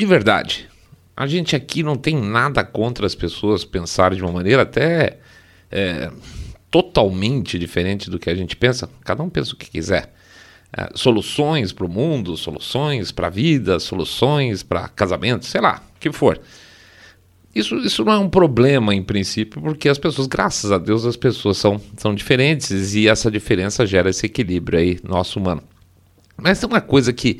de verdade, a gente aqui não tem nada contra as pessoas pensarem de uma maneira até é, totalmente diferente do que a gente pensa. Cada um pensa o que quiser. É, soluções para o mundo, soluções para a vida, soluções para casamento, sei lá, o que for. Isso, isso não é um problema em princípio, porque as pessoas, graças a Deus, as pessoas são, são diferentes e essa diferença gera esse equilíbrio aí nosso humano. Mas tem uma coisa que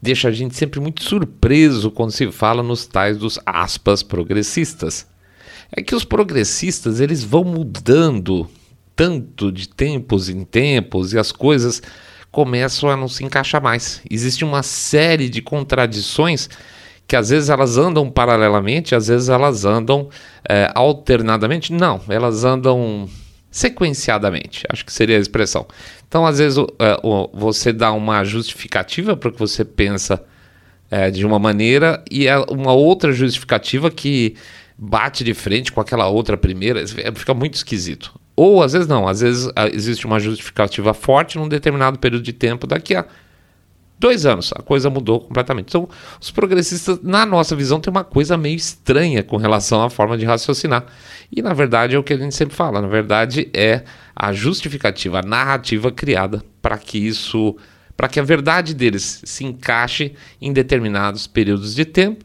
deixa a gente sempre muito surpreso quando se fala nos tais dos aspas progressistas. É que os progressistas eles vão mudando tanto de tempos em tempos e as coisas começam a não se encaixar mais. Existe uma série de contradições que às vezes elas andam paralelamente, às vezes elas andam é, alternadamente. Não, elas andam sequenciadamente, acho que seria a expressão. Então, às vezes, é, você dá uma justificativa para o que você pensa é, de uma maneira e é uma outra justificativa que bate de frente com aquela outra primeira, fica muito esquisito. Ou às vezes não, às vezes existe uma justificativa forte num determinado período de tempo, daqui a dois anos a coisa mudou completamente. Então, os progressistas, na nossa visão, tem uma coisa meio estranha com relação à forma de raciocinar. E na verdade é o que a gente sempre fala, na verdade é a justificativa, a narrativa criada para que isso, para que a verdade deles se encaixe em determinados períodos de tempo,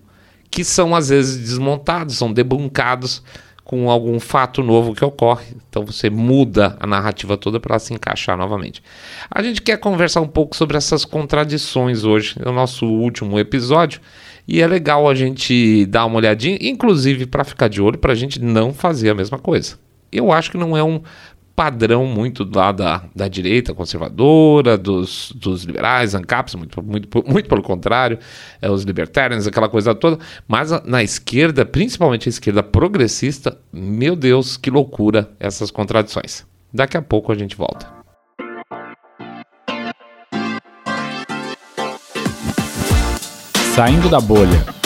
que são às vezes desmontados, são debuncados com algum fato novo que ocorre. Então você muda a narrativa toda para se encaixar novamente. A gente quer conversar um pouco sobre essas contradições hoje, é o nosso último episódio. E é legal a gente dar uma olhadinha, inclusive para ficar de olho, para a gente não fazer a mesma coisa. Eu acho que não é um padrão muito lá da, da direita conservadora, dos, dos liberais, ANCAPs, muito, muito, muito pelo contrário, é, os libertarians, aquela coisa toda, mas na esquerda, principalmente a esquerda progressista, meu Deus, que loucura essas contradições. Daqui a pouco a gente volta. Saindo da bolha.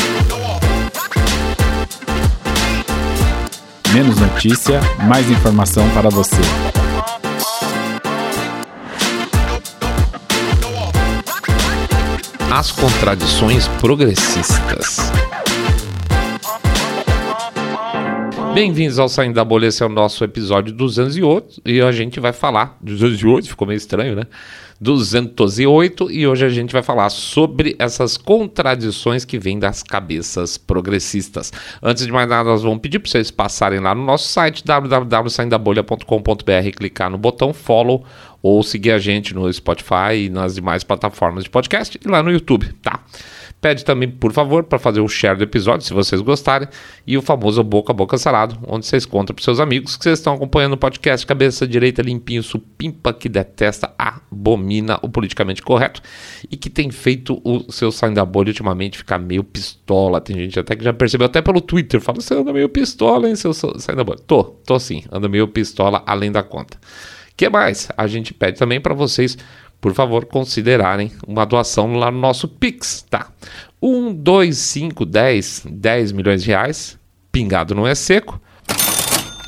Menos notícia, mais informação para você. As contradições progressistas. Bem-vindos ao Saindo da Bolha, esse é o nosso episódio 208 e a gente vai falar. 208, ficou meio estranho, né? 208 e hoje a gente vai falar sobre essas contradições que vêm das cabeças progressistas. Antes de mais nada, nós vamos pedir para vocês passarem lá no nosso site www.saindabolha.com.br, clicar no botão follow ou seguir a gente no Spotify e nas demais plataformas de podcast e lá no YouTube, tá? Pede também, por favor, para fazer o share do episódio, se vocês gostarem, e o famoso boca a boca salado, onde vocês contam para seus amigos que vocês estão acompanhando o podcast Cabeça Direita Limpinho Supimpa, que detesta, abomina o politicamente correto e que tem feito o seu saindo da bolha ultimamente ficar meio pistola. Tem gente até que já percebeu, até pelo Twitter, fala: você anda meio pistola, hein, seu saindo da bolha. Tô, tô sim, anda meio pistola além da conta. que mais? A gente pede também para vocês por favor, considerarem uma doação lá no nosso Pix, tá? 1, 2, 5, 10, 10 milhões de reais, pingado não é seco,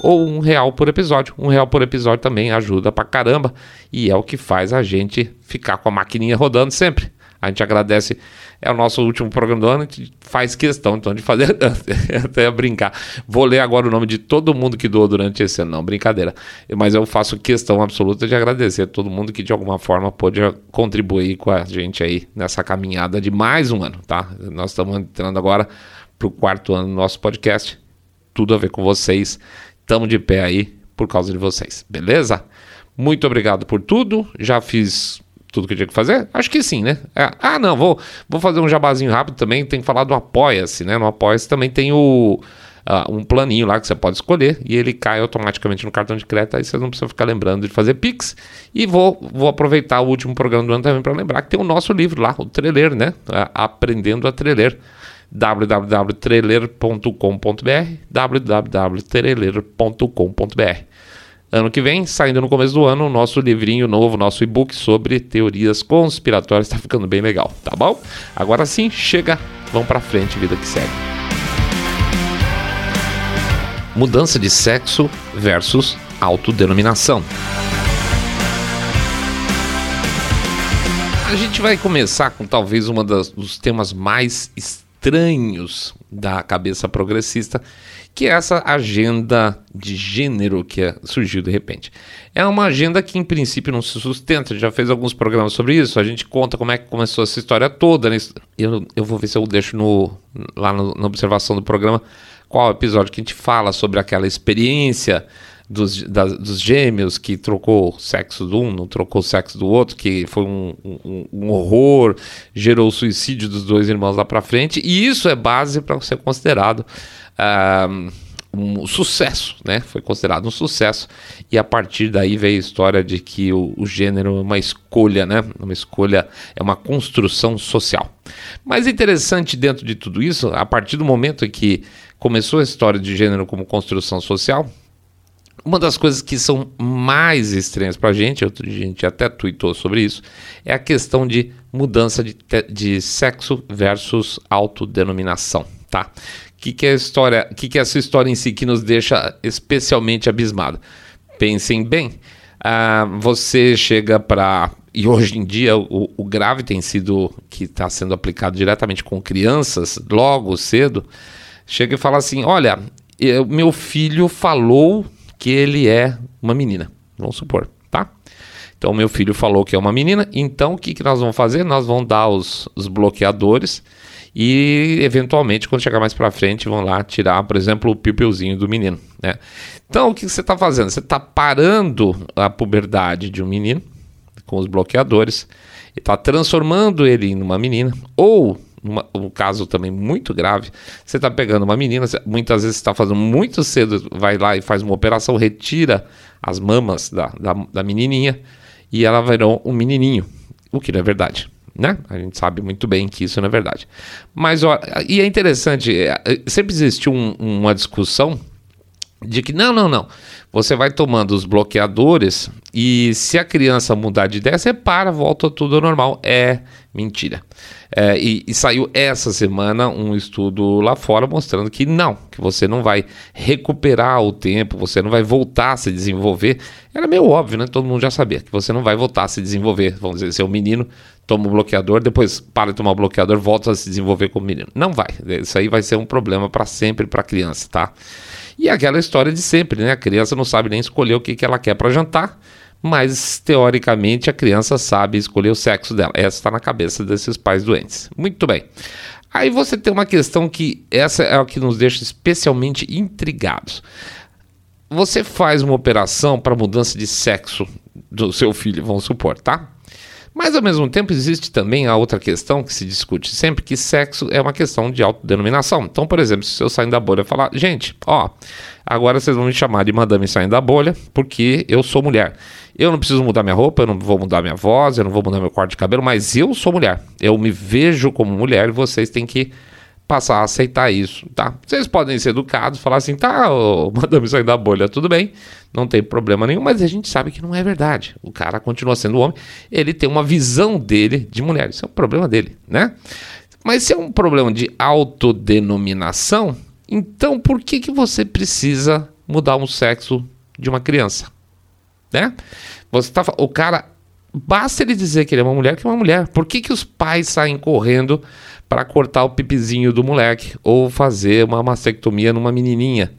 ou um real por episódio. Um real por episódio também ajuda pra caramba e é o que faz a gente ficar com a maquininha rodando sempre. A gente agradece é o nosso último programa do ano, a gente faz questão então de fazer até brincar. Vou ler agora o nome de todo mundo que doou durante esse ano, não, brincadeira. Mas eu faço questão absoluta de agradecer a todo mundo que de alguma forma pôde contribuir com a gente aí nessa caminhada de mais um ano, tá? Nós estamos entrando agora para o quarto ano do nosso podcast. Tudo a ver com vocês. Estamos de pé aí por causa de vocês, beleza? Muito obrigado por tudo. Já fiz tudo que eu tinha que fazer? Acho que sim, né? É, ah, não, vou, vou fazer um jabazinho rápido também. Tem que falar do Apoia-se, né? No Apoia-se também tem o. Uh, um planinho lá que você pode escolher e ele cai automaticamente no cartão de crédito, aí você não precisa ficar lembrando de fazer Pix. E vou, vou aproveitar o último programa do ano também para lembrar que tem o nosso livro lá, o Treler, né? Aprendendo a Treler www.treler.com.br www.treler.com.br Ano que vem, saindo no começo do ano, o nosso livrinho novo, nosso e-book sobre teorias conspiratórias está ficando bem legal, tá bom? Agora sim, chega, vamos para frente, vida que segue. Mudança de sexo versus autodenominação. A gente vai começar com talvez um dos temas mais estranhos estranhos da cabeça progressista, que é essa agenda de gênero que é, surgiu de repente. É uma agenda que, em princípio, não se sustenta. Já fez alguns programas sobre isso. A gente conta como é que começou essa história toda. Né? Eu, eu vou ver se eu deixo no, lá no, na observação do programa qual episódio que a gente fala sobre aquela experiência dos, da, dos gêmeos que trocou o sexo de um, não trocou o sexo do outro, que foi um, um, um horror, gerou o suicídio dos dois irmãos lá para frente. E isso é base para ser considerado. Uh, um sucesso, né? Foi considerado um sucesso e a partir daí veio a história de que o, o, gênero é uma escolha, né? Uma escolha é uma construção social. Mas interessante dentro de tudo isso, a partir do momento em que começou a história de gênero como construção social, uma das coisas que são mais estranhas para a gente, a gente até tweetou sobre isso, é a questão de mudança de, de sexo versus autodenominação, tá? que, que é história, que, que é essa história em si que nos deixa especialmente abismado? Pensem bem, uh, você chega para e hoje em dia o, o grave tem sido que está sendo aplicado diretamente com crianças logo cedo. Chega e fala assim: olha, eu, meu filho falou que ele é uma menina. Vamos supor, tá? Então meu filho falou que é uma menina. Então o que, que nós vamos fazer? Nós vamos dar os, os bloqueadores e eventualmente quando chegar mais para frente vão lá tirar, por exemplo, o pipeuzinho do menino, né? Então o que você está fazendo? Você está parando a puberdade de um menino com os bloqueadores e está transformando ele em uma menina ou numa, um caso também muito grave, você está pegando uma menina, muitas vezes está fazendo muito cedo, vai lá e faz uma operação, retira as mamas da, da, da menininha e ela virou um menininho, o que não é verdade né? A gente sabe muito bem que isso não é verdade. Mas, ó, e é interessante, é, sempre existiu um, uma discussão de que não, não, não. Você vai tomando os bloqueadores e se a criança mudar de ideia, você para, volta tudo ao normal. É mentira. É, e, e, saiu essa semana um estudo lá fora mostrando que não, que você não vai recuperar o tempo, você não vai voltar a se desenvolver. Era meio óbvio, né? Todo mundo já sabia que você não vai voltar a se desenvolver. Vamos dizer, um menino, toma o bloqueador, depois para de tomar o bloqueador, volta a se desenvolver como menino. Não vai. Isso aí vai ser um problema para sempre para a criança, tá? E aquela história de sempre, né? A criança não sabe nem escolher o que, que ela quer para jantar, mas teoricamente a criança sabe escolher o sexo dela. Essa está na cabeça desses pais doentes. Muito bem. Aí você tem uma questão que essa é o que nos deixa especialmente intrigados. Você faz uma operação para mudança de sexo do seu filho, vamos supor, tá? Mas ao mesmo tempo existe também a outra questão que se discute sempre, que sexo é uma questão de autodenominação. Então, por exemplo, se eu sair da bolha e falar, gente, ó, agora vocês vão me chamar de madame saindo da bolha, porque eu sou mulher. Eu não preciso mudar minha roupa, eu não vou mudar minha voz, eu não vou mudar meu corte de cabelo, mas eu sou mulher. Eu me vejo como mulher e vocês têm que passar a aceitar isso, tá? Vocês podem ser educados, falar assim, tá, ô, madame sair da bolha, tudo bem, não tem problema nenhum, mas a gente sabe que não é verdade. O cara continua sendo homem, ele tem uma visão dele de mulher, isso é um problema dele, né? Mas se é um problema de autodenominação, então por que, que você precisa mudar um sexo de uma criança? Né? Você tá, o cara, basta ele dizer que ele é uma mulher, que é uma mulher. Por que, que os pais saem correndo para cortar o pipizinho do moleque, ou fazer uma mastectomia numa menininha,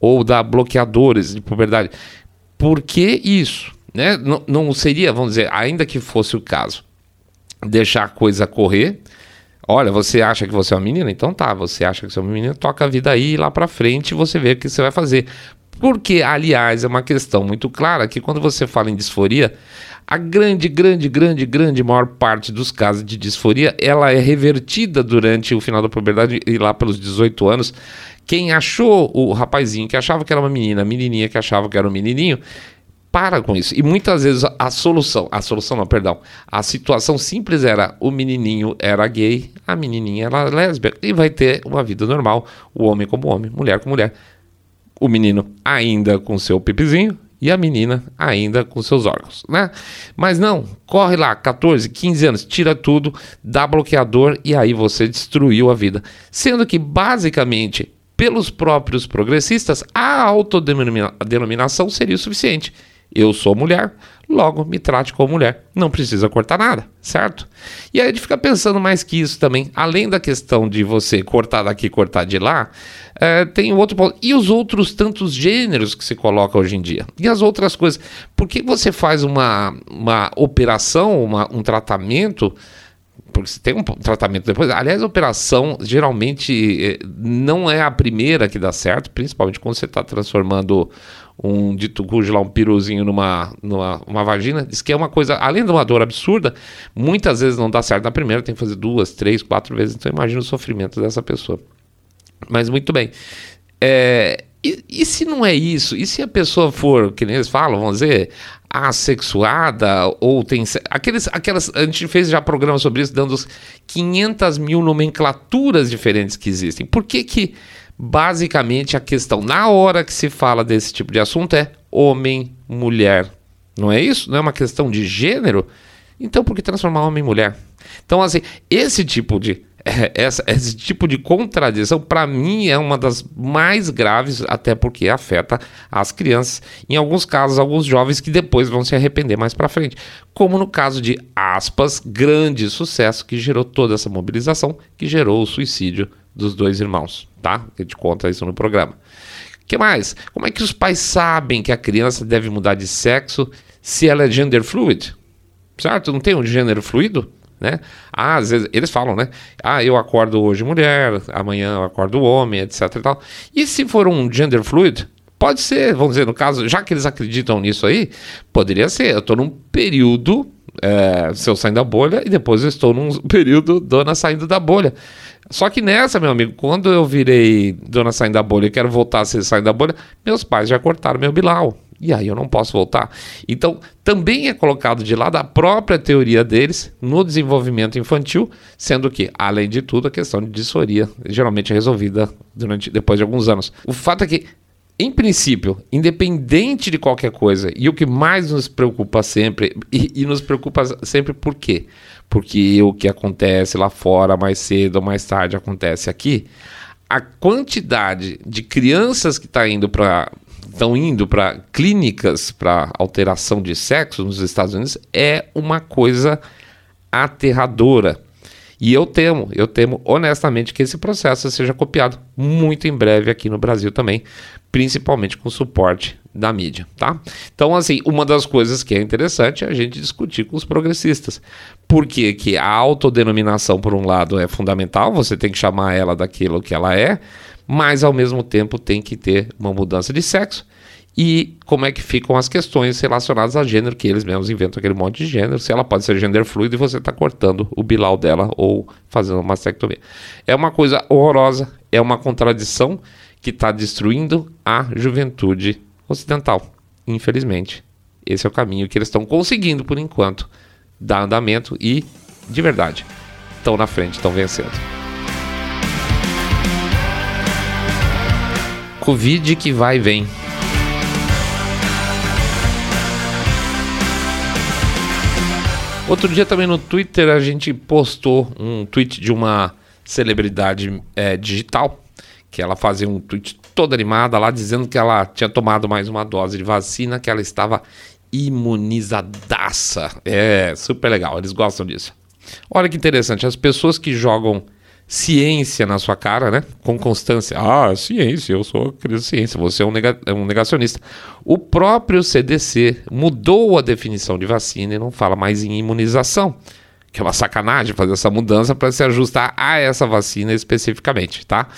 ou dar bloqueadores de puberdade. Por que isso? Né? Não, não seria, vamos dizer, ainda que fosse o caso, deixar a coisa correr. Olha, você acha que você é uma menina? Então tá, você acha que você é uma menina, toca a vida aí lá para frente você vê o que você vai fazer. Porque, aliás, é uma questão muito clara que quando você fala em disforia, a grande, grande, grande, grande maior parte dos casos de disforia, ela é revertida durante o final da puberdade e lá pelos 18 anos. Quem achou o rapazinho que achava que era uma menina, a menininha que achava que era um menininho, para com isso. E muitas vezes a solução, a solução não, perdão, a situação simples era o menininho era gay, a menininha era lésbica e vai ter uma vida normal, o homem como homem, mulher como mulher. O menino ainda com seu pipizinho, e a menina ainda com seus órgãos, né? Mas não, corre lá, 14, 15 anos, tira tudo, dá bloqueador e aí você destruiu a vida. Sendo que basicamente, pelos próprios progressistas, a autodenominação seria o suficiente. Eu sou mulher, logo me trate como mulher. Não precisa cortar nada, certo? E aí a gente fica pensando mais que isso também. Além da questão de você cortar daqui, cortar de lá, é, tem outro ponto. E os outros tantos gêneros que se coloca hoje em dia? E as outras coisas? Por que você faz uma, uma operação, uma, um tratamento? Porque tem um tratamento depois. Aliás, a operação geralmente eh, não é a primeira que dá certo, principalmente quando você está transformando um dito cujo lá, um piruzinho numa, numa uma vagina. Diz que é uma coisa, além de uma dor absurda, muitas vezes não dá certo na primeira, tem que fazer duas, três, quatro vezes. Então imagina o sofrimento dessa pessoa. Mas muito bem. É, e, e, se não é isso? E se a pessoa for, que nem eles falam, vamos dizer, assexuada ou tem aqueles aquelas a gente fez já programa sobre isso dando os 500 mil nomenclaturas diferentes que existem. Por que que basicamente a questão na hora que se fala desse tipo de assunto é homem mulher? Não é isso? Não é uma questão de gênero? Então por que transformar homem em mulher? Então assim esse tipo de essa, esse tipo de contradição, para mim, é uma das mais graves, até porque afeta as crianças, em alguns casos, alguns jovens que depois vão se arrepender mais para frente. Como no caso de aspas, grande sucesso que gerou toda essa mobilização, que gerou o suicídio dos dois irmãos, tá? A gente conta isso no programa. que mais? Como é que os pais sabem que a criança deve mudar de sexo se ela é gender fluid? Certo? Não tem um gênero fluido? Né? Ah, às vezes eles falam, né? Ah, eu acordo hoje mulher, amanhã eu acordo homem, etc e tal. E se for um gender fluid, pode ser, vamos dizer, no caso, já que eles acreditam nisso aí, poderia ser, eu estou num período é, se eu sair da bolha e depois eu estou num período dona saindo da bolha. Só que nessa, meu amigo, quando eu virei dona saindo da bolha e quero voltar a ser saindo da bolha, meus pais já cortaram meu bilau. E aí eu não posso voltar. Então, também é colocado de lado a própria teoria deles no desenvolvimento infantil, sendo que, além de tudo, a questão de disforia geralmente é resolvida durante, depois de alguns anos. O fato é que, em princípio, independente de qualquer coisa, e o que mais nos preocupa sempre, e, e nos preocupa sempre por quê? Porque o que acontece lá fora mais cedo ou mais tarde acontece aqui a quantidade de crianças que está indo para estão indo para clínicas para alteração de sexo nos Estados Unidos é uma coisa aterradora. E eu temo, eu temo honestamente que esse processo seja copiado muito em breve aqui no Brasil também, principalmente com suporte da mídia, tá? Então, assim, uma das coisas que é interessante é a gente discutir com os progressistas. Por que, que a autodenominação, por um lado, é fundamental, você tem que chamar ela daquilo que ela é, mas ao mesmo tempo tem que ter uma mudança de sexo e como é que ficam as questões relacionadas a gênero, que eles mesmos inventam aquele monte de gênero, se ela pode ser gênero fluido e você está cortando o bilau dela ou fazendo uma mastectomia. É uma coisa horrorosa, é uma contradição que está destruindo a juventude ocidental. Infelizmente, esse é o caminho que eles estão conseguindo por enquanto dar andamento e, de verdade, estão na frente, estão vencendo. Covid que vai e vem. Outro dia também no Twitter a gente postou um tweet de uma celebridade é, digital que ela fazia um tweet toda animada lá dizendo que ela tinha tomado mais uma dose de vacina, que ela estava imunizadaça. É, super legal, eles gostam disso. Olha que interessante, as pessoas que jogam ciência na sua cara, né? Com constância. Ah, ciência, eu sou criança ciência, você é um, nega é um negacionista. O próprio CDC mudou a definição de vacina e não fala mais em imunização. Que é uma sacanagem fazer essa mudança para se ajustar a essa vacina especificamente, tá?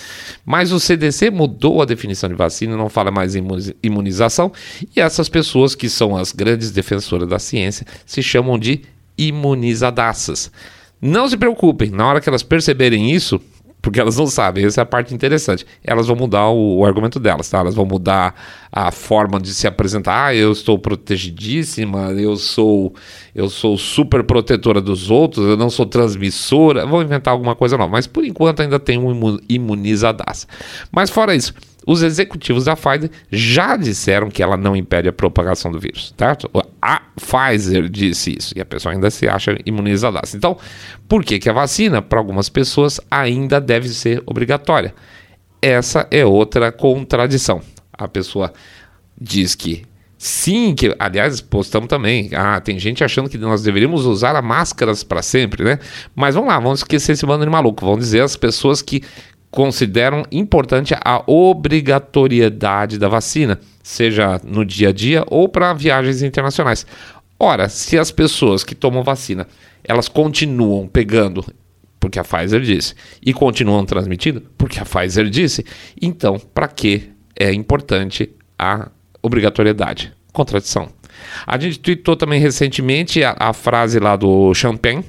Mas o CDC mudou a definição de vacina, não fala mais em imunização, e essas pessoas que são as grandes defensoras da ciência se chamam de imunizadaças. Não se preocupem, na hora que elas perceberem isso, porque elas não sabem, essa é a parte interessante. Elas vão mudar o, o, argumento delas, tá? Elas vão mudar a forma de se apresentar. Ah, eu estou protegidíssima, eu sou eu sou super protetora dos outros, eu não sou transmissora. Vão inventar alguma coisa nova, mas por enquanto ainda tem um imunizadaço. Mas fora isso, os executivos da Pfizer já disseram que ela não impede a propagação do vírus, certo? A Pfizer disse isso e a pessoa ainda se acha imunizada. Então, por que, que a vacina, para algumas pessoas, ainda deve ser obrigatória? Essa é outra contradição. A pessoa diz que Sim, que aliás postamos também. Ah, tem gente achando que nós deveríamos usar máscaras para sempre, né? Mas vamos lá, vamos esquecer esse bando de maluco. Vamos dizer as pessoas que consideram importante a obrigatoriedade da vacina, seja no dia a dia ou para viagens internacionais. Ora, se as pessoas que tomam vacina, elas continuam pegando porque a Pfizer disse, e continuam transmitindo porque a Pfizer disse, então para que é importante a obrigatoriedade? Contradição. A gente tweetou também recentemente a, a frase lá do Champagne,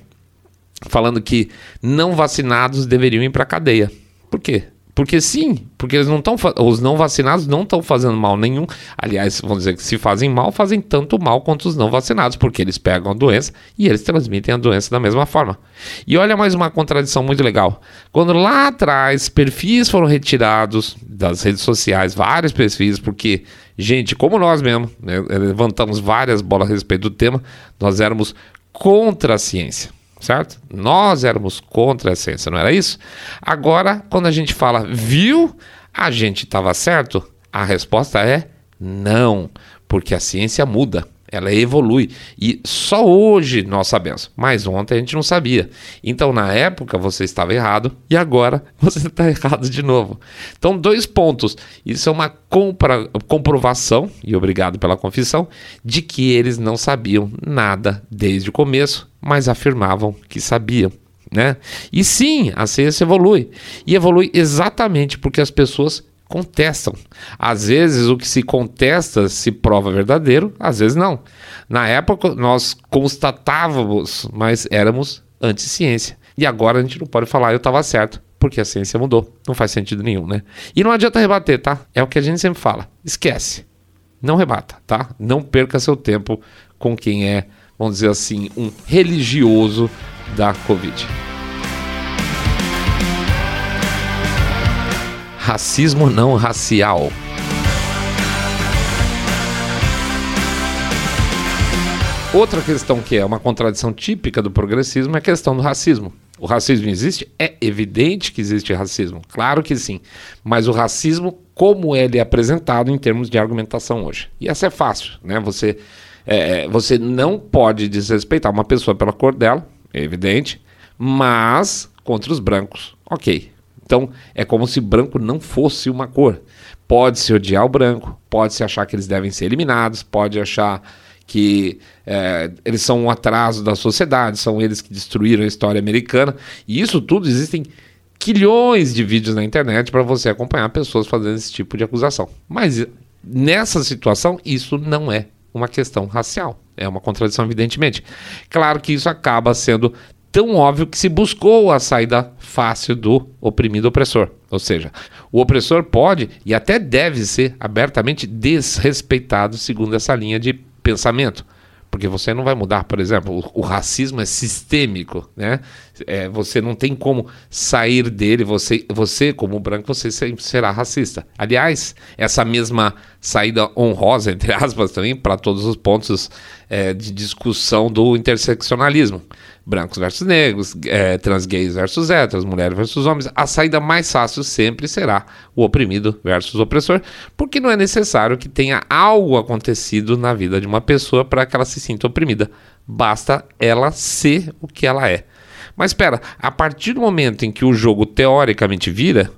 falando que não vacinados deveriam ir para cadeia. Por quê? Porque sim, porque eles não estão os não vacinados não estão fazendo mal nenhum. Aliás, vamos dizer que se fazem mal, fazem tanto mal quanto os não vacinados, porque eles pegam a doença e eles transmitem a doença da mesma forma. E olha mais uma contradição muito legal. Quando lá atrás perfis foram retirados das redes sociais, vários perfis, porque gente, como nós mesmo, né, levantamos várias bolas a respeito do tema, nós éramos contra a ciência certo? Nós éramos contra a ciência, não era isso? Agora, quando a gente fala, viu, a gente estava certo, a resposta é não, porque a ciência muda ela evolui. E só hoje nós sabemos, mas ontem a gente não sabia. Então, na época, você estava errado e agora você está errado de novo. Então, dois pontos. Isso é uma compra, comprovação, e obrigado pela confissão, de que eles não sabiam nada desde o começo, mas afirmavam que sabiam. Né? E sim, a ciência evolui. E evolui exatamente porque as pessoas contestam. Às vezes o que se contesta se prova verdadeiro, às vezes não. Na época nós constatávamos, mas éramos anti-ciência. E agora a gente não pode falar eu estava certo, porque a ciência mudou. Não faz sentido nenhum, né? E não adianta rebater, tá? É o que a gente sempre fala. Esquece. Não rebata, tá? Não perca seu tempo com quem é, vamos dizer assim, um religioso da Covid. racismo não racial. Outra questão que é uma contradição típica do progressismo é a questão do racismo. O racismo existe? É evidente que existe racismo, claro que sim. Mas o racismo, como ele é apresentado em termos de argumentação hoje? E essa é fácil, né? Você, é, você não pode desrespeitar uma pessoa pela cor dela, é evidente, mas contra os brancos, ok. Então, é como se branco não fosse uma cor. Pode-se odiar o branco, pode-se achar que eles devem ser eliminados, pode achar que é, eles são um atraso da sociedade, são eles que destruíram a história americana. E isso tudo existem quilhões de vídeos na internet para você acompanhar pessoas fazendo esse tipo de acusação. Mas nessa situação, isso não é uma questão racial. É uma contradição, evidentemente. Claro que isso acaba sendo tão óbvio que se buscou a saída fácil do oprimido opressor. Ou seja, o opressor pode e até deve ser abertamente desrespeitado segundo essa linha de pensamento. Porque você não vai mudar, por exemplo, o, o racismo é sistêmico, né? É, você não tem como sair dele, você, você como branco, você será racista. Aliás, essa mesma saída honrosa, entre aspas, também, para todos os pontos é, de discussão do interseccionalismo brancos versus negros, é, trans gays versus héteros, mulheres versus homens, a saída mais fácil sempre será o oprimido versus o opressor, porque não é necessário que tenha algo acontecido na vida de uma pessoa para que ela se sinta oprimida. Basta ela ser o que ela é. Mas espera, a partir do momento em que o jogo teoricamente vira,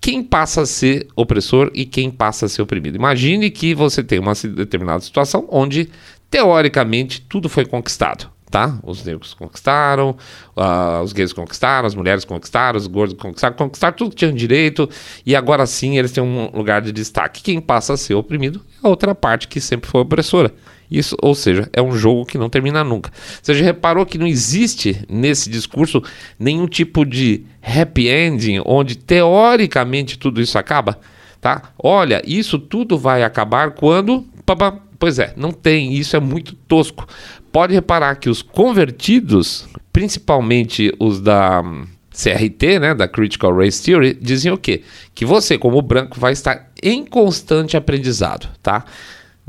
quem passa a ser opressor e quem passa a ser oprimido? Imagine que você tem uma determinada situação onde teoricamente tudo foi conquistado tá? Os negros conquistaram, uh, os gays conquistaram, as mulheres conquistaram, os gordos conquistaram, conquistaram tudo que tinham direito e agora sim eles têm um lugar de destaque. Quem passa a ser oprimido é a outra parte que sempre foi opressora. Isso, ou seja, é um jogo que não termina nunca. Você já reparou que não existe nesse discurso nenhum tipo de happy ending onde teoricamente tudo isso acaba? Tá? Olha, isso tudo vai acabar quando. Pois é, não tem. Isso é muito tosco pode reparar que os convertidos, principalmente os da hum, CRT, né, da Critical Race Theory, dizem o quê? Que você, como branco, vai estar em constante aprendizado, tá?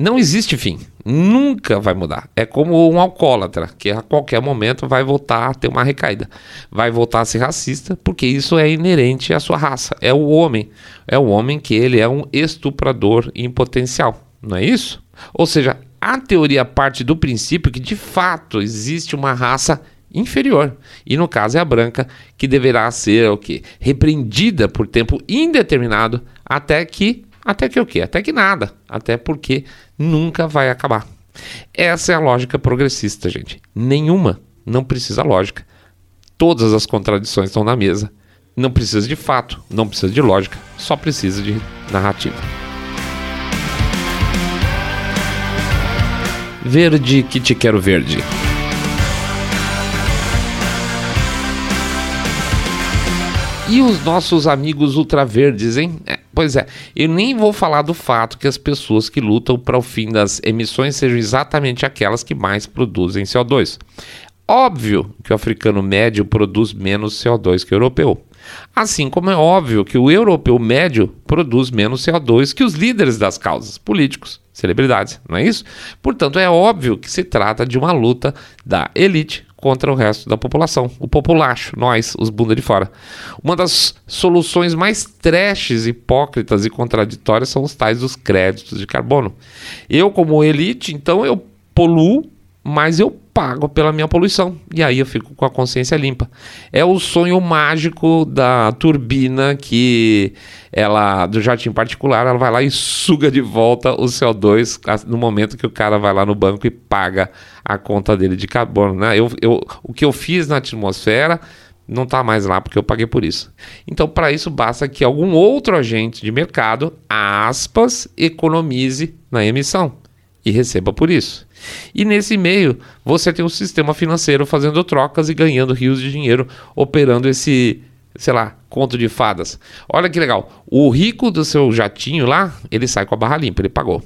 Não existe fim, nunca vai mudar. É como um alcoólatra, que a qualquer momento vai voltar a ter uma recaída, vai voltar a ser racista, porque isso é inerente à sua raça. É o homem, é o homem que ele é um estuprador em potencial, não é isso? Ou seja, a teoria parte do princípio que de fato existe uma raça inferior. E no caso é a branca, que deverá ser o quê? Repreendida por tempo indeterminado até que até que o quê? Até que nada. Até porque nunca vai acabar. Essa é a lógica progressista, gente. Nenhuma. Não precisa lógica. Todas as contradições estão na mesa. Não precisa de fato, não precisa de lógica, só precisa de narrativa. Verde que te quero verde. E os nossos amigos ultraverdes, hein? É, pois é, eu nem vou falar do fato que as pessoas que lutam para o fim das emissões sejam exatamente aquelas que mais produzem CO2. Óbvio que o africano médio produz menos CO2 que o europeu. Assim como é óbvio que o europeu médio produz menos CO2 que os líderes das causas, políticos, celebridades, não é isso? Portanto, é óbvio que se trata de uma luta da elite contra o resto da população, o populacho, nós, os bunda de fora. Uma das soluções mais trashes, hipócritas e contraditórias são os tais dos créditos de carbono. Eu, como elite, então eu poluo, mas eu pago pela minha poluição. E aí eu fico com a consciência limpa. É o sonho mágico da turbina que ela, do jatinho particular, ela vai lá e suga de volta o CO2 no momento que o cara vai lá no banco e paga a conta dele de carbono. Né? Eu, eu, o que eu fiz na atmosfera não está mais lá porque eu paguei por isso. Então, para isso, basta que algum outro agente de mercado, aspas, economize na emissão e receba por isso. E nesse meio, você tem um sistema financeiro fazendo trocas e ganhando rios de dinheiro, operando esse, sei lá, conto de fadas. Olha que legal. O rico do seu jatinho lá, ele sai com a barra limpa, ele pagou.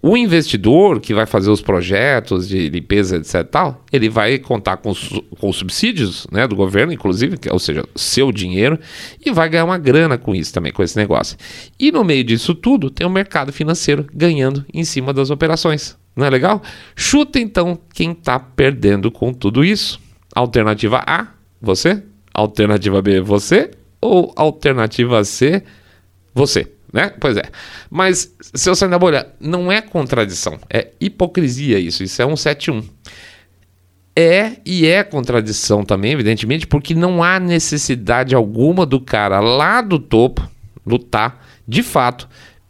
O investidor que vai fazer os projetos de limpeza, etc. Tal, ele vai contar com, com subsídios né, do governo, inclusive, ou seja, seu dinheiro, e vai ganhar uma grana com isso também, com esse negócio. E no meio disso tudo, tem o mercado financeiro ganhando em cima das operações. Não é legal? Chuta então quem está perdendo com tudo isso. Alternativa A, você. Alternativa B, você. Ou alternativa C, você. Né? Pois é. Mas, seu sair da bolha, não é contradição. É hipocrisia isso. Isso é um 71. É e é contradição também, evidentemente, porque não há necessidade alguma do cara lá do topo lutar, de fato,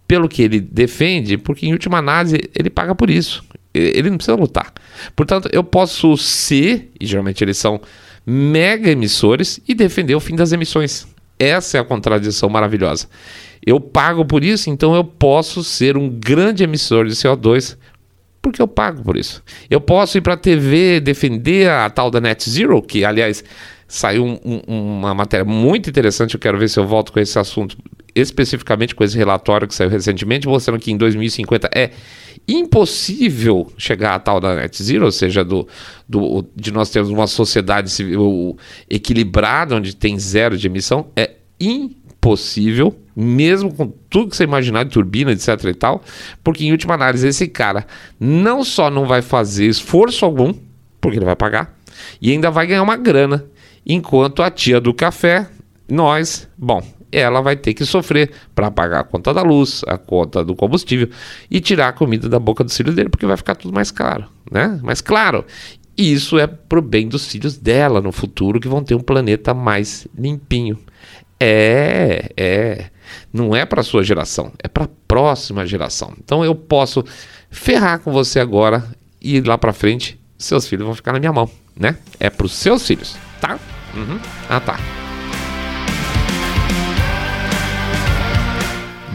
pelo que ele defende, porque em última análise ele paga por isso. Ele não precisa lutar. Portanto, eu posso ser, e geralmente eles são mega emissores, e defender o fim das emissões. Essa é a contradição maravilhosa. Eu pago por isso, então eu posso ser um grande emissor de CO2 porque eu pago por isso. Eu posso ir para a TV defender a tal da Net Zero, que aliás saiu um, um, uma matéria muito interessante. Eu quero ver se eu volto com esse assunto especificamente com esse relatório que saiu recentemente, mostrando que em 2050 é impossível chegar a tal da net zero, ou seja, do, do, de nós termos uma sociedade civil equilibrada, onde tem zero de emissão, é impossível, mesmo com tudo que você imaginar de turbina, etc e tal, porque em última análise esse cara não só não vai fazer esforço algum, porque ele vai pagar, e ainda vai ganhar uma grana, enquanto a tia do café, nós, bom, ela vai ter que sofrer para pagar a conta da luz, a conta do combustível e tirar a comida da boca dos filhos dele, porque vai ficar tudo mais caro, né? Mais claro. E isso é pro bem dos filhos dela no futuro, que vão ter um planeta mais limpinho. É, é. Não é para sua geração, é para a próxima geração. Então eu posso ferrar com você agora e lá para frente seus filhos vão ficar na minha mão, né? É para os seus filhos, tá? Uhum. Ah, tá.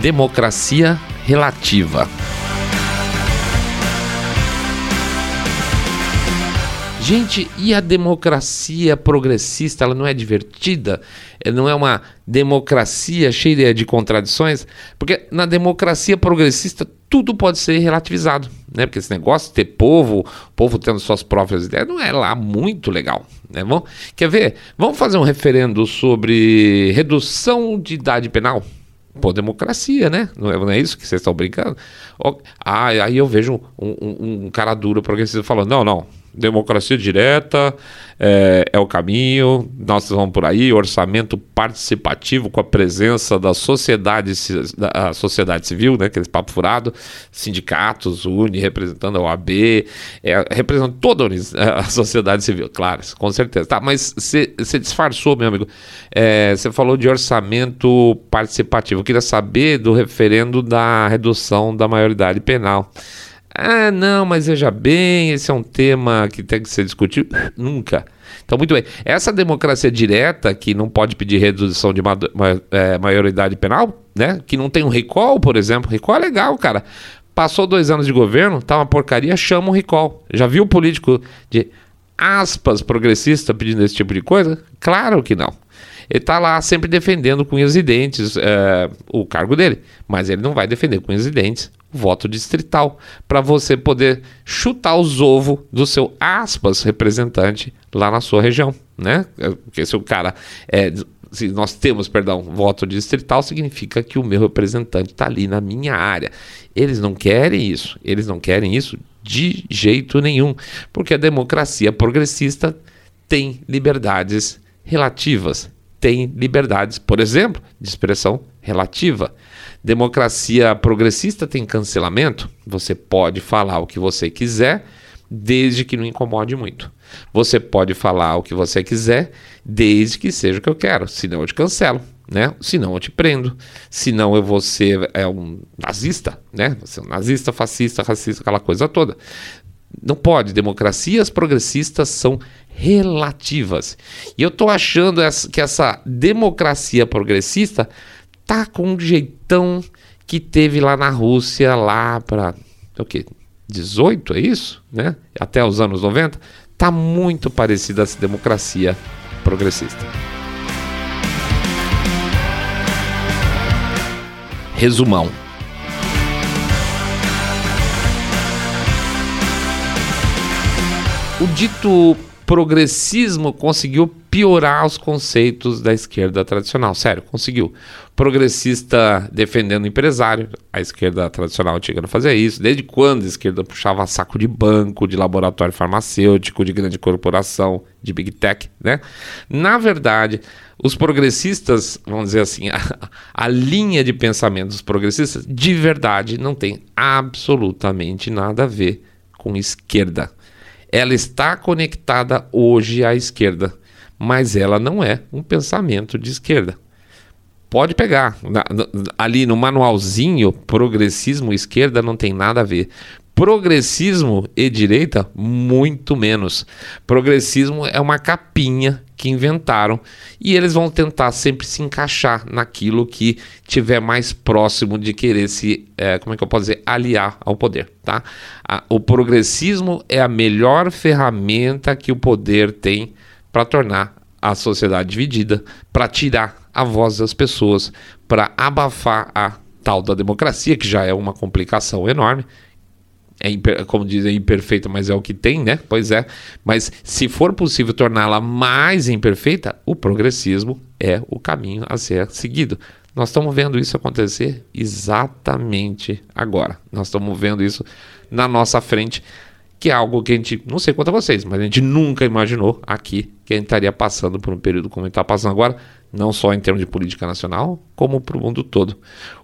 Democracia relativa. Gente, e a democracia progressista, ela não é divertida? Ela não é uma democracia cheia de contradições? Porque na democracia progressista tudo pode ser relativizado, né? Porque esse negócio de ter povo, povo tendo suas próprias ideias, não é lá muito legal, né? Vamos, quer ver? Vamos fazer um referendo sobre redução de idade penal? Pô, democracia, né? Não é, não é isso que vocês estão brincando? Ah, aí eu vejo um, um, um cara duro progressista falando: não, não, democracia direta é, é, o caminho, nós vamos por aí, orçamento participativo com a presença da sociedade, da sociedade civil, né, aquele papo furado, sindicatos, UNE, representando a OAB, é, representando toda a sociedade civil, claro, com certeza. Tá, mas você disfarçou, meu amigo, você é, falou de orçamento participativo, eu queria saber do referendo da redução da maioridade penal. Ah, não, mas veja bem, esse é um tema que tem que ser discutido. Nunca. Então, muito bem. Essa democracia direta, que não pode pedir redução de ma ma é, maioridade penal, né? Que não tem um recall, por exemplo. Recall é legal, cara. Passou dois anos de governo, tá uma porcaria, chama um recall. Já viu político de aspas progressista pedindo esse tipo de coisa? Claro que não. Ele está lá sempre defendendo com os dentes é, o cargo dele, mas ele não vai defender com os dentes voto distrital para você poder chutar os ovos do seu aspas representante lá na sua região, né? Porque se o cara é se nós temos, perdão, voto distrital, significa que o meu representante está ali na minha área. Eles não querem isso, eles não querem isso de jeito nenhum, porque a democracia progressista tem liberdades relativas tem liberdades, por exemplo, de expressão relativa. Democracia progressista tem cancelamento. Você pode falar o que você quiser, desde que não incomode muito. Você pode falar o que você quiser, desde que seja o que eu quero. Senão eu te cancelo, né? Senão eu te prendo. Senão eu vou ser é um nazista, né? Você é um nazista, fascista, racista, aquela coisa toda. Não pode. Democracias progressistas são relativas. E eu estou achando que essa democracia progressista tá com um jeitão que teve lá na Rússia lá para o quê? 18 é isso, né? Até os anos 90, tá muito parecida essa democracia progressista. Resumão. O dito progressismo conseguiu piorar os conceitos da esquerda tradicional. Sério, conseguiu. Progressista defendendo o empresário, a esquerda tradicional antiga não fazia isso. Desde quando a esquerda puxava saco de banco, de laboratório farmacêutico, de grande corporação, de big tech, né? Na verdade, os progressistas, vamos dizer assim, a, a linha de pensamento dos progressistas, de verdade, não tem absolutamente nada a ver com esquerda ela está conectada hoje à esquerda, mas ela não é um pensamento de esquerda. Pode pegar. Na, na, ali no manualzinho, progressismo esquerda não tem nada a ver. Progressismo e direita, muito menos. Progressismo é uma capinha que inventaram e eles vão tentar sempre se encaixar naquilo que tiver mais próximo de querer se, é, como é que eu posso dizer, aliar ao poder, tá? A, o progressismo é a melhor ferramenta que o poder tem para tornar a sociedade dividida, para tirar a voz das pessoas, para abafar a tal da democracia, que já é uma complicação enorme, é imper, como dizem, imperfeita, mas é o que tem, né? Pois é. Mas se for possível torná-la mais imperfeita, o progressismo é o caminho a ser seguido. Nós estamos vendo isso acontecer exatamente agora. Nós estamos vendo isso na nossa frente, que é algo que a gente, não sei quanto a vocês, mas a gente nunca imaginou aqui que a gente estaria passando por um período como a gente está passando agora, não só em termos de política nacional, como para o mundo todo.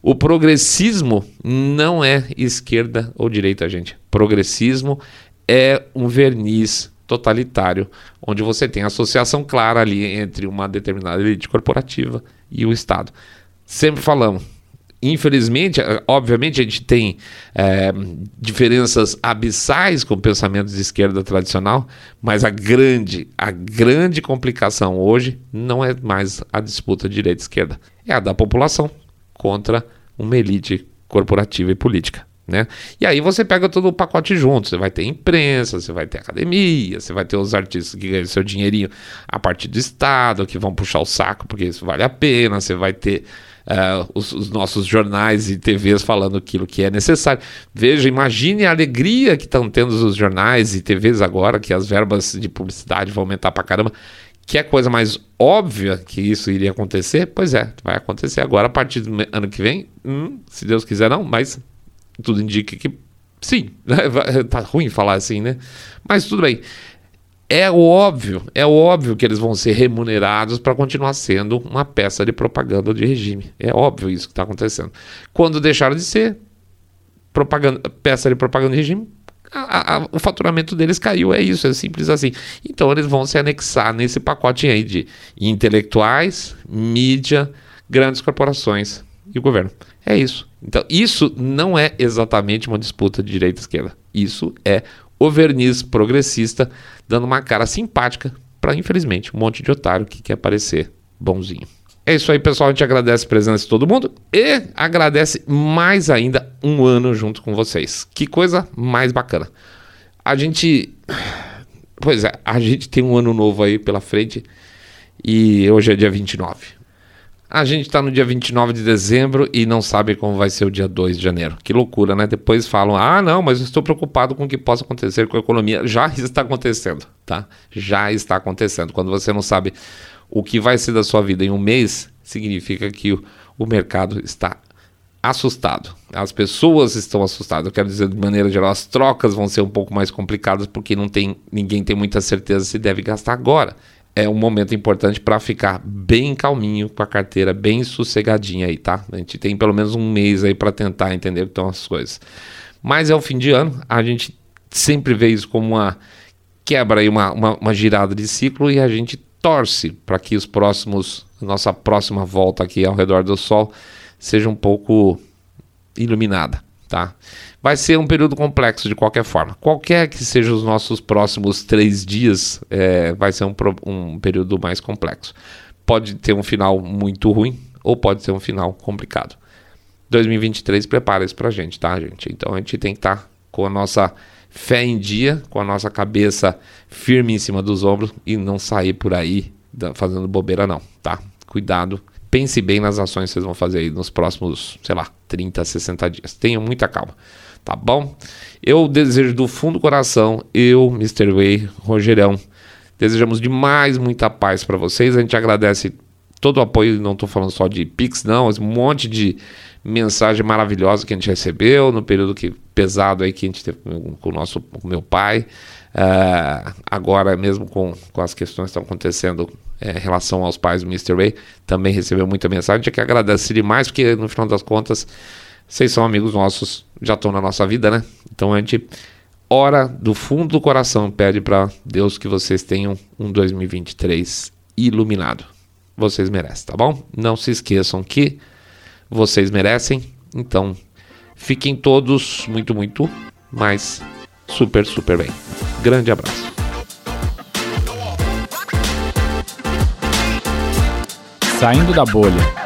O progressismo não é esquerda ou direita, gente. Progressismo é um verniz totalitário, onde você tem associação clara ali entre uma determinada elite corporativa e o Estado. Sempre falamos, Infelizmente, obviamente, a gente tem é, diferenças abissais com pensamentos de esquerda tradicional, mas a grande, a grande complicação hoje não é mais a disputa direita-esquerda, é a da população contra uma elite corporativa e política. Né? E aí você pega todo o pacote junto. Você vai ter imprensa, você vai ter academia, você vai ter os artistas que ganham seu dinheirinho a partir do Estado, que vão puxar o saco porque isso vale a pena, você vai ter uh, os, os, nossos jornais e TVs falando aquilo que é necessário. Veja, imagine a alegria que estão tendo os jornais e TVs agora, que as verbas de publicidade vão aumentar pra caramba. Que é coisa mais óbvia que isso iria acontecer? Pois é, vai acontecer agora a partir do ano que vem. Hum, se Deus quiser, não, mas tudo indica que Sim, tá ruim falar assim, né? Mas tudo bem. É óbvio, é óbvio que eles vão ser remunerados para continuar sendo uma peça de propaganda de regime. É óbvio isso que está acontecendo. Quando deixaram de ser peça de propaganda de regime, a, a, o faturamento deles caiu, é isso, é simples assim. Então eles vão se anexar nesse pacote aí de intelectuais, mídia, grandes corporações e o governo. É isso. Então, isso não é exatamente uma disputa de direita e esquerda. Isso é o verniz progressista dando uma cara simpática para, infelizmente, um monte de otário que quer parecer bonzinho. É isso aí, pessoal. A gente agradece a presença de todo mundo e agradece mais ainda um ano junto com vocês. Que coisa mais bacana. A gente. Pois é, a gente tem um ano novo aí pela frente e hoje é dia 29. A gente está no dia 29 de dezembro e não sabe como vai ser o dia 2 de janeiro. Que loucura, né? Depois falam: ah, não, mas eu estou preocupado com o que possa acontecer com a economia. Já está acontecendo, tá? Já está acontecendo. Quando você não sabe o que vai ser da sua vida em um mês, significa que o, o mercado está assustado. As pessoas estão assustadas. Eu quero dizer, de maneira geral, as trocas vão ser um pouco mais complicadas porque não tem, ninguém tem muita certeza se deve gastar agora é um momento importante para ficar bem calminho com a carteira, bem sossegadinha aí, tá? A gente tem pelo menos um mês aí para tentar entender o que estão as coisas. Mas é o fim de ano, a gente sempre vê isso como uma quebra aí, uma, uma, uma girada de ciclo e a gente torce para que os próximos, nossa próxima volta aqui ao redor do Sol seja um pouco iluminada, tá? Vai ser um período complexo de qualquer forma. Qualquer que sejam os nossos próximos três dias, é, vai ser um, um período mais complexo. Pode ter um final muito ruim ou pode ser um final complicado. 2023 prepara isso pra gente, tá, gente? Então a gente tem que estar tá com a nossa fé em dia, com a nossa cabeça firme em cima dos ombros e não sair por aí fazendo bobeira, não, tá? Cuidado pense bem nas ações que vocês vão fazer aí nos próximos, sei lá, 30, 60 dias. Tenham muita calma tá bom? Eu desejo do fundo do coração, eu, Mr. Way, Rogerão, desejamos demais muita paz para vocês. A gente agradece todo o apoio, não estou falando só de Pix, não, um monte de mensagem maravilhosa que a gente recebeu no período que, pesado aí que a gente teve com o nosso com meu pai. Uh, agora mesmo com, com as questões que estão acontecendo é, em relação aos pais do Mr. Way, também recebeu muita mensagem. A gente quer agradecer demais, porque no final das contas vocês são amigos nossos, já estão na nossa vida, né? Então a gente ora do fundo do coração, pede para Deus que vocês tenham um 2023 iluminado. Vocês merecem, tá bom? Não se esqueçam que vocês merecem. Então, fiquem todos muito, muito, mas super, super bem. Grande abraço. Saindo da bolha.